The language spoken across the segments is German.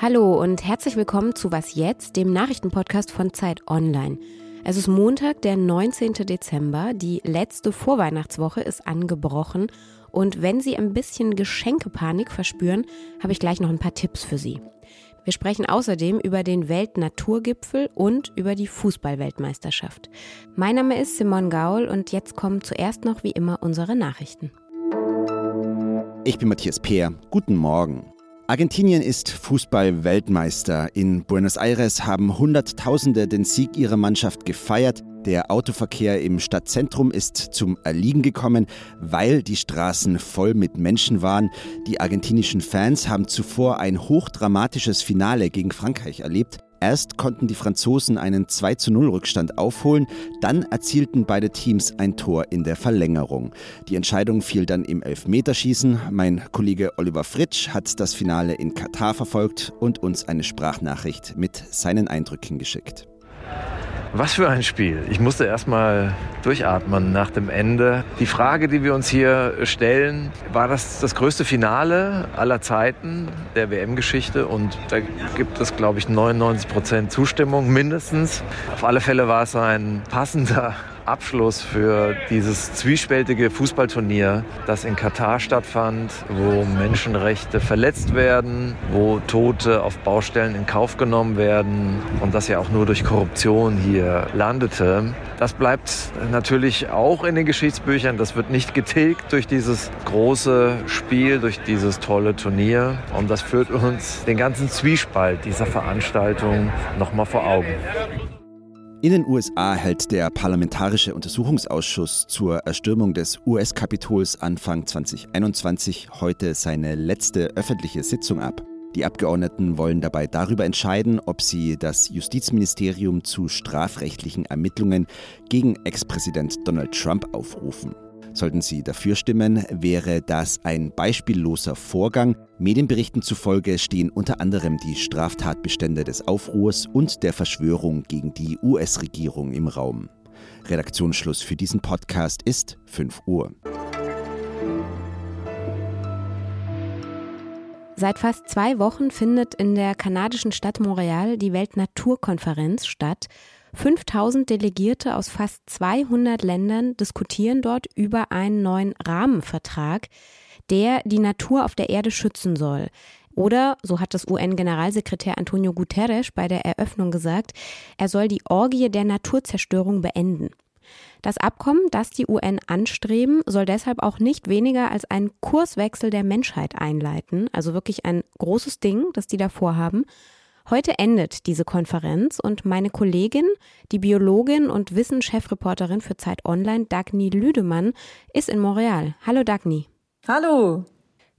Hallo und herzlich willkommen zu Was jetzt, dem Nachrichtenpodcast von Zeit Online. Es ist Montag, der 19. Dezember. Die letzte Vorweihnachtswoche ist angebrochen. Und wenn Sie ein bisschen Geschenkepanik verspüren, habe ich gleich noch ein paar Tipps für Sie. Wir sprechen außerdem über den Weltnaturgipfel und über die Fußballweltmeisterschaft. Mein Name ist Simon Gaul und jetzt kommen zuerst noch wie immer unsere Nachrichten. Ich bin Matthias Peer. Guten Morgen. Argentinien ist Fußball-Weltmeister. In Buenos Aires haben Hunderttausende den Sieg ihrer Mannschaft gefeiert. Der Autoverkehr im Stadtzentrum ist zum Erliegen gekommen, weil die Straßen voll mit Menschen waren. Die argentinischen Fans haben zuvor ein hochdramatisches Finale gegen Frankreich erlebt. Erst konnten die Franzosen einen 2 zu 0 Rückstand aufholen, dann erzielten beide Teams ein Tor in der Verlängerung. Die Entscheidung fiel dann im Elfmeterschießen. Mein Kollege Oliver Fritsch hat das Finale in Katar verfolgt und uns eine Sprachnachricht mit seinen Eindrücken geschickt. Was für ein Spiel. Ich musste erstmal durchatmen nach dem Ende. Die Frage, die wir uns hier stellen, war das das größte Finale aller Zeiten der WM-Geschichte? Und da gibt es, glaube ich, 99 Prozent Zustimmung mindestens. Auf alle Fälle war es ein passender Abschluss für dieses zwiespältige Fußballturnier, das in Katar stattfand, wo Menschenrechte verletzt werden, wo Tote auf Baustellen in Kauf genommen werden und das ja auch nur durch Korruption hier landete. Das bleibt natürlich auch in den Geschichtsbüchern. Das wird nicht getilgt durch dieses große Spiel, durch dieses tolle Turnier. Und das führt uns den ganzen Zwiespalt dieser Veranstaltung nochmal vor Augen. In den USA hält der Parlamentarische Untersuchungsausschuss zur Erstürmung des US-Kapitols Anfang 2021 heute seine letzte öffentliche Sitzung ab. Die Abgeordneten wollen dabei darüber entscheiden, ob sie das Justizministerium zu strafrechtlichen Ermittlungen gegen Ex-Präsident Donald Trump aufrufen. Sollten Sie dafür stimmen, wäre das ein beispielloser Vorgang. Medienberichten zufolge stehen unter anderem die Straftatbestände des Aufruhrs und der Verschwörung gegen die US-Regierung im Raum. Redaktionsschluss für diesen Podcast ist 5 Uhr. Seit fast zwei Wochen findet in der kanadischen Stadt Montreal die Weltnaturkonferenz statt. 5000 Delegierte aus fast 200 Ländern diskutieren dort über einen neuen Rahmenvertrag, der die Natur auf der Erde schützen soll. Oder, so hat das UN-Generalsekretär Antonio Guterres bei der Eröffnung gesagt, er soll die Orgie der Naturzerstörung beenden. Das Abkommen, das die UN anstreben, soll deshalb auch nicht weniger als einen Kurswechsel der Menschheit einleiten. Also wirklich ein großes Ding, das die da vorhaben. Heute endet diese Konferenz und meine Kollegin, die Biologin und Wissenschaftsreporterin für Zeit Online, Dagny Lüdemann, ist in Montreal. Hallo Dagny. Hallo.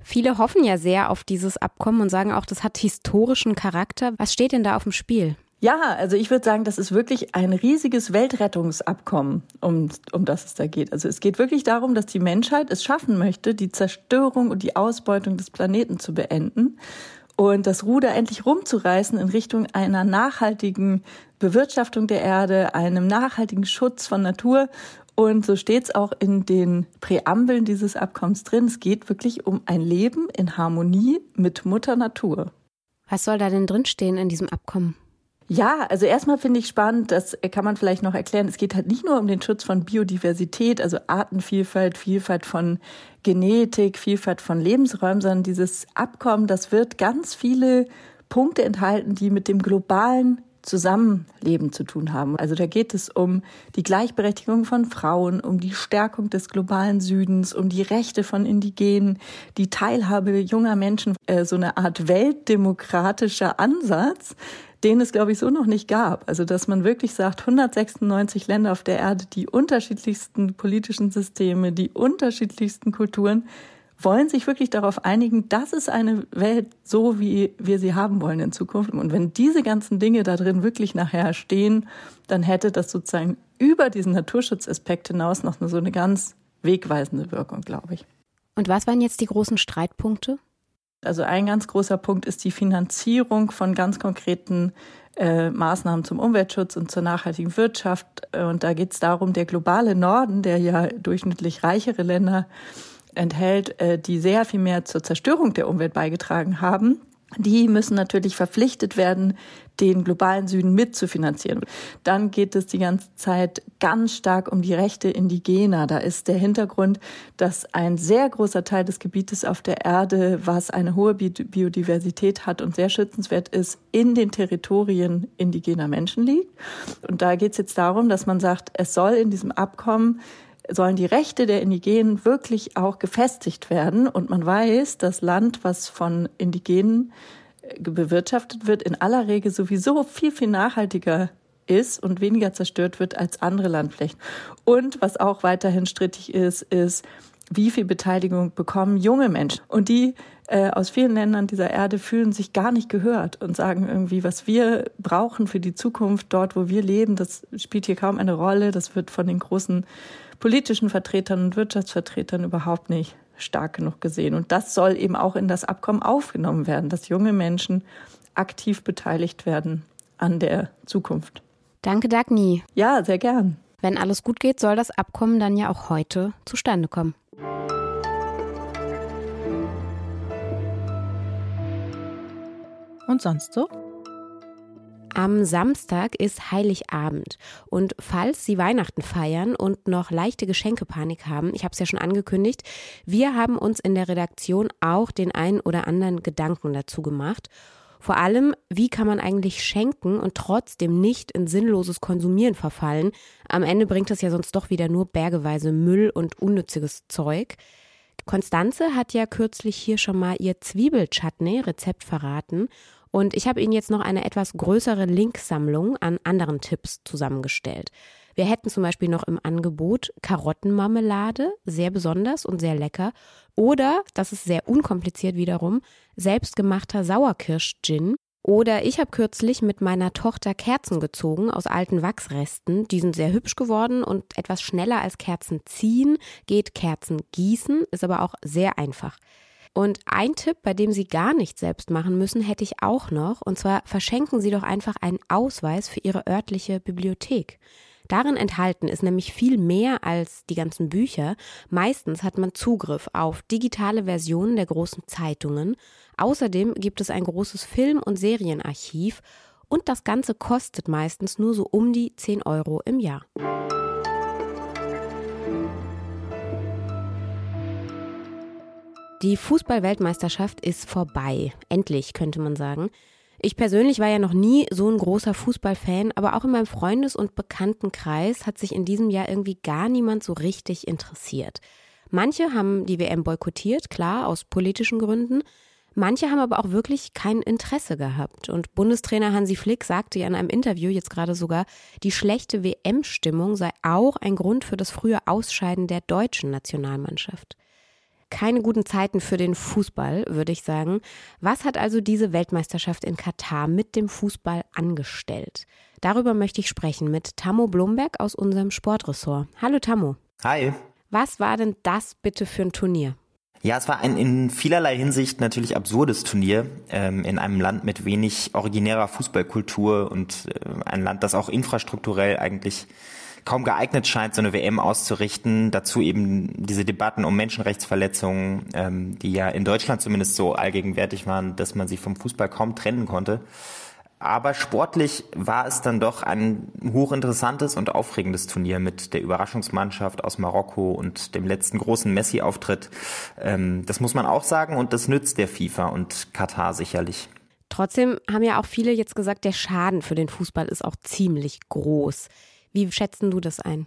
Viele hoffen ja sehr auf dieses Abkommen und sagen auch, das hat historischen Charakter. Was steht denn da auf dem Spiel? Ja, also ich würde sagen, das ist wirklich ein riesiges Weltrettungsabkommen, um, um das es da geht. Also es geht wirklich darum, dass die Menschheit es schaffen möchte, die Zerstörung und die Ausbeutung des Planeten zu beenden und das Ruder endlich rumzureißen in Richtung einer nachhaltigen Bewirtschaftung der Erde, einem nachhaltigen Schutz von Natur. Und so steht es auch in den Präambeln dieses Abkommens drin. Es geht wirklich um ein Leben in Harmonie mit Mutter Natur. Was soll da denn drinstehen in diesem Abkommen? Ja, also erstmal finde ich spannend, das kann man vielleicht noch erklären. Es geht halt nicht nur um den Schutz von Biodiversität, also Artenvielfalt, Vielfalt von Genetik, Vielfalt von Lebensräumen, sondern dieses Abkommen, das wird ganz viele Punkte enthalten, die mit dem globalen Zusammenleben zu tun haben. Also da geht es um die Gleichberechtigung von Frauen, um die Stärkung des globalen Südens, um die Rechte von Indigenen, die Teilhabe junger Menschen, äh, so eine Art weltdemokratischer Ansatz, den es, glaube ich, so noch nicht gab. Also, dass man wirklich sagt, 196 Länder auf der Erde, die unterschiedlichsten politischen Systeme, die unterschiedlichsten Kulturen, wollen sich wirklich darauf einigen, das ist eine Welt so, wie wir sie haben wollen in Zukunft. Und wenn diese ganzen Dinge da drin wirklich nachher stehen, dann hätte das sozusagen über diesen Naturschutzaspekt hinaus noch so eine ganz wegweisende Wirkung, glaube ich. Und was waren jetzt die großen Streitpunkte? Also ein ganz großer Punkt ist die Finanzierung von ganz konkreten äh, Maßnahmen zum Umweltschutz und zur nachhaltigen Wirtschaft. Und da geht es darum, der globale Norden, der ja durchschnittlich reichere Länder enthält, äh, die sehr viel mehr zur Zerstörung der Umwelt beigetragen haben, die müssen natürlich verpflichtet werden, den globalen Süden mitzufinanzieren. Dann geht es die ganze Zeit ganz stark um die Rechte Indigener. Da ist der Hintergrund, dass ein sehr großer Teil des Gebietes auf der Erde, was eine hohe Biodiversität hat und sehr schützenswert ist, in den Territorien indigener Menschen liegt. Und da geht es jetzt darum, dass man sagt, es soll in diesem Abkommen sollen die Rechte der Indigenen wirklich auch gefestigt werden. Und man weiß, das Land, was von Indigenen äh, bewirtschaftet wird, in aller Regel sowieso viel, viel nachhaltiger ist und weniger zerstört wird als andere Landflächen. Und was auch weiterhin strittig ist, ist, wie viel Beteiligung bekommen junge Menschen. Und die äh, aus vielen Ländern dieser Erde fühlen sich gar nicht gehört und sagen irgendwie, was wir brauchen für die Zukunft dort, wo wir leben, das spielt hier kaum eine Rolle. Das wird von den großen politischen Vertretern und Wirtschaftsvertretern überhaupt nicht stark genug gesehen. Und das soll eben auch in das Abkommen aufgenommen werden, dass junge Menschen aktiv beteiligt werden an der Zukunft. Danke, Dagny. Ja, sehr gern. Wenn alles gut geht, soll das Abkommen dann ja auch heute zustande kommen. Und sonst so? Am Samstag ist Heiligabend und falls Sie Weihnachten feiern und noch leichte Geschenkepanik haben, ich habe es ja schon angekündigt, wir haben uns in der Redaktion auch den einen oder anderen Gedanken dazu gemacht. Vor allem, wie kann man eigentlich schenken und trotzdem nicht in sinnloses Konsumieren verfallen? Am Ende bringt es ja sonst doch wieder nur bergeweise Müll und unnütziges Zeug. Konstanze hat ja kürzlich hier schon mal ihr Zwiebelchutney-Rezept verraten und ich habe Ihnen jetzt noch eine etwas größere Linksammlung an anderen Tipps zusammengestellt. Wir hätten zum Beispiel noch im Angebot Karottenmarmelade, sehr besonders und sehr lecker. Oder, das ist sehr unkompliziert wiederum, selbstgemachter Sauerkirsch-Gin. Oder ich habe kürzlich mit meiner Tochter Kerzen gezogen aus alten Wachsresten. Die sind sehr hübsch geworden und etwas schneller als Kerzen ziehen geht Kerzen gießen, ist aber auch sehr einfach. Und ein Tipp, bei dem Sie gar nichts selbst machen müssen, hätte ich auch noch. Und zwar verschenken Sie doch einfach einen Ausweis für Ihre örtliche Bibliothek. Darin enthalten ist nämlich viel mehr als die ganzen Bücher. Meistens hat man Zugriff auf digitale Versionen der großen Zeitungen. Außerdem gibt es ein großes Film- und Serienarchiv. Und das Ganze kostet meistens nur so um die 10 Euro im Jahr. Die Fußball-Weltmeisterschaft ist vorbei. Endlich, könnte man sagen. Ich persönlich war ja noch nie so ein großer Fußballfan, aber auch in meinem Freundes- und Bekanntenkreis hat sich in diesem Jahr irgendwie gar niemand so richtig interessiert. Manche haben die WM boykottiert, klar, aus politischen Gründen. Manche haben aber auch wirklich kein Interesse gehabt. Und Bundestrainer Hansi Flick sagte ja in einem Interview jetzt gerade sogar, die schlechte WM-Stimmung sei auch ein Grund für das frühe Ausscheiden der deutschen Nationalmannschaft keine guten Zeiten für den Fußball, würde ich sagen. Was hat also diese Weltmeisterschaft in Katar mit dem Fußball angestellt? Darüber möchte ich sprechen mit Tammo Blomberg aus unserem Sportressort. Hallo Tammo. Hi. Was war denn das bitte für ein Turnier? Ja, es war ein in vielerlei Hinsicht natürlich absurdes Turnier ähm, in einem Land mit wenig originärer Fußballkultur und äh, ein Land, das auch infrastrukturell eigentlich kaum geeignet scheint, so eine WM auszurichten. Dazu eben diese Debatten um Menschenrechtsverletzungen, ähm, die ja in Deutschland zumindest so allgegenwärtig waren, dass man sie vom Fußball kaum trennen konnte. Aber sportlich war es dann doch ein hochinteressantes und aufregendes Turnier mit der Überraschungsmannschaft aus Marokko und dem letzten großen Messi-Auftritt. Ähm, das muss man auch sagen und das nützt der FIFA und Katar sicherlich. Trotzdem haben ja auch viele jetzt gesagt, der Schaden für den Fußball ist auch ziemlich groß. Wie schätzen du das ein?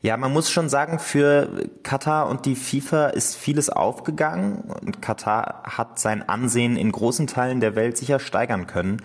Ja, man muss schon sagen, für Katar und die FIFA ist vieles aufgegangen und Katar hat sein Ansehen in großen Teilen der Welt sicher steigern können,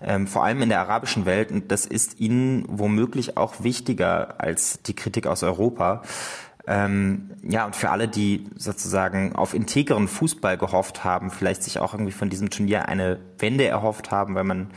ähm, vor allem in der arabischen Welt und das ist ihnen womöglich auch wichtiger als die Kritik aus Europa. Ähm, ja, und für alle, die sozusagen auf integeren Fußball gehofft haben, vielleicht sich auch irgendwie von diesem Turnier eine Wende erhofft haben, weil man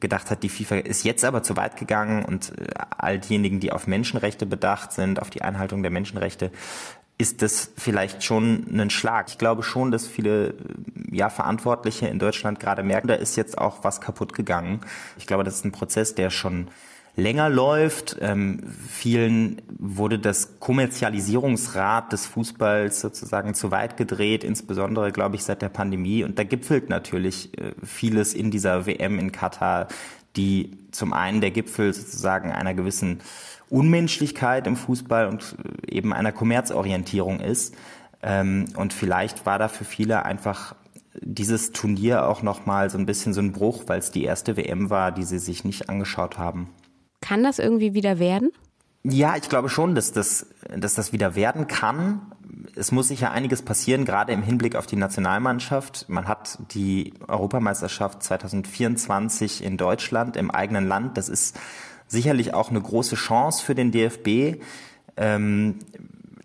gedacht hat, die FIFA ist jetzt aber zu weit gegangen und äh, all diejenigen, die auf Menschenrechte bedacht sind, auf die Einhaltung der Menschenrechte, ist das vielleicht schon ein Schlag. Ich glaube schon, dass viele äh, ja, Verantwortliche in Deutschland gerade merken, da ist jetzt auch was kaputt gegangen. Ich glaube, das ist ein Prozess, der schon länger läuft. Ähm, vielen wurde das Kommerzialisierungsrad des Fußballs sozusagen zu weit gedreht, insbesondere, glaube ich, seit der Pandemie. Und da gipfelt natürlich äh, vieles in dieser WM in Katar, die zum einen der Gipfel sozusagen einer gewissen Unmenschlichkeit im Fußball und äh, eben einer Kommerzorientierung ist. Ähm, und vielleicht war da für viele einfach dieses Turnier auch nochmal so ein bisschen so ein Bruch, weil es die erste WM war, die sie sich nicht angeschaut haben. Kann das irgendwie wieder werden? Ja, ich glaube schon, dass das, dass das wieder werden kann. Es muss sicher einiges passieren, gerade im Hinblick auf die Nationalmannschaft. Man hat die Europameisterschaft 2024 in Deutschland im eigenen Land. Das ist sicherlich auch eine große Chance für den DFB. Ähm,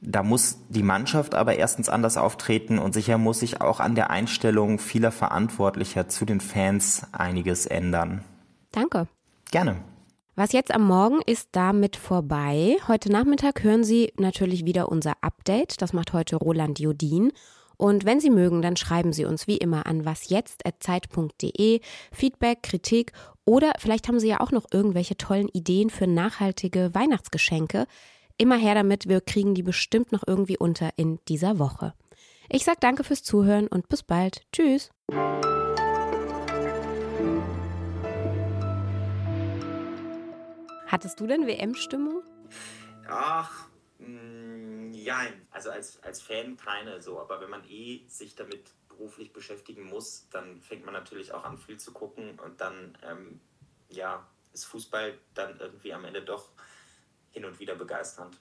da muss die Mannschaft aber erstens anders auftreten und sicher muss sich auch an der Einstellung vieler Verantwortlicher zu den Fans einiges ändern. Danke. Gerne. Was jetzt am Morgen ist damit vorbei. Heute Nachmittag hören Sie natürlich wieder unser Update. Das macht heute Roland Jodin. Und wenn Sie mögen, dann schreiben Sie uns wie immer an wasjetzt.zeit.de Feedback, Kritik oder vielleicht haben Sie ja auch noch irgendwelche tollen Ideen für nachhaltige Weihnachtsgeschenke. Immer her damit, wir kriegen die bestimmt noch irgendwie unter in dieser Woche. Ich sag danke fürs Zuhören und bis bald. Tschüss. Hattest du denn WM-Stimmung? Ach, ja, mm, also als, als Fan keine so, aber wenn man eh sich damit beruflich beschäftigen muss, dann fängt man natürlich auch an, viel zu gucken und dann, ähm, ja, ist Fußball dann irgendwie am Ende doch hin und wieder begeisternd.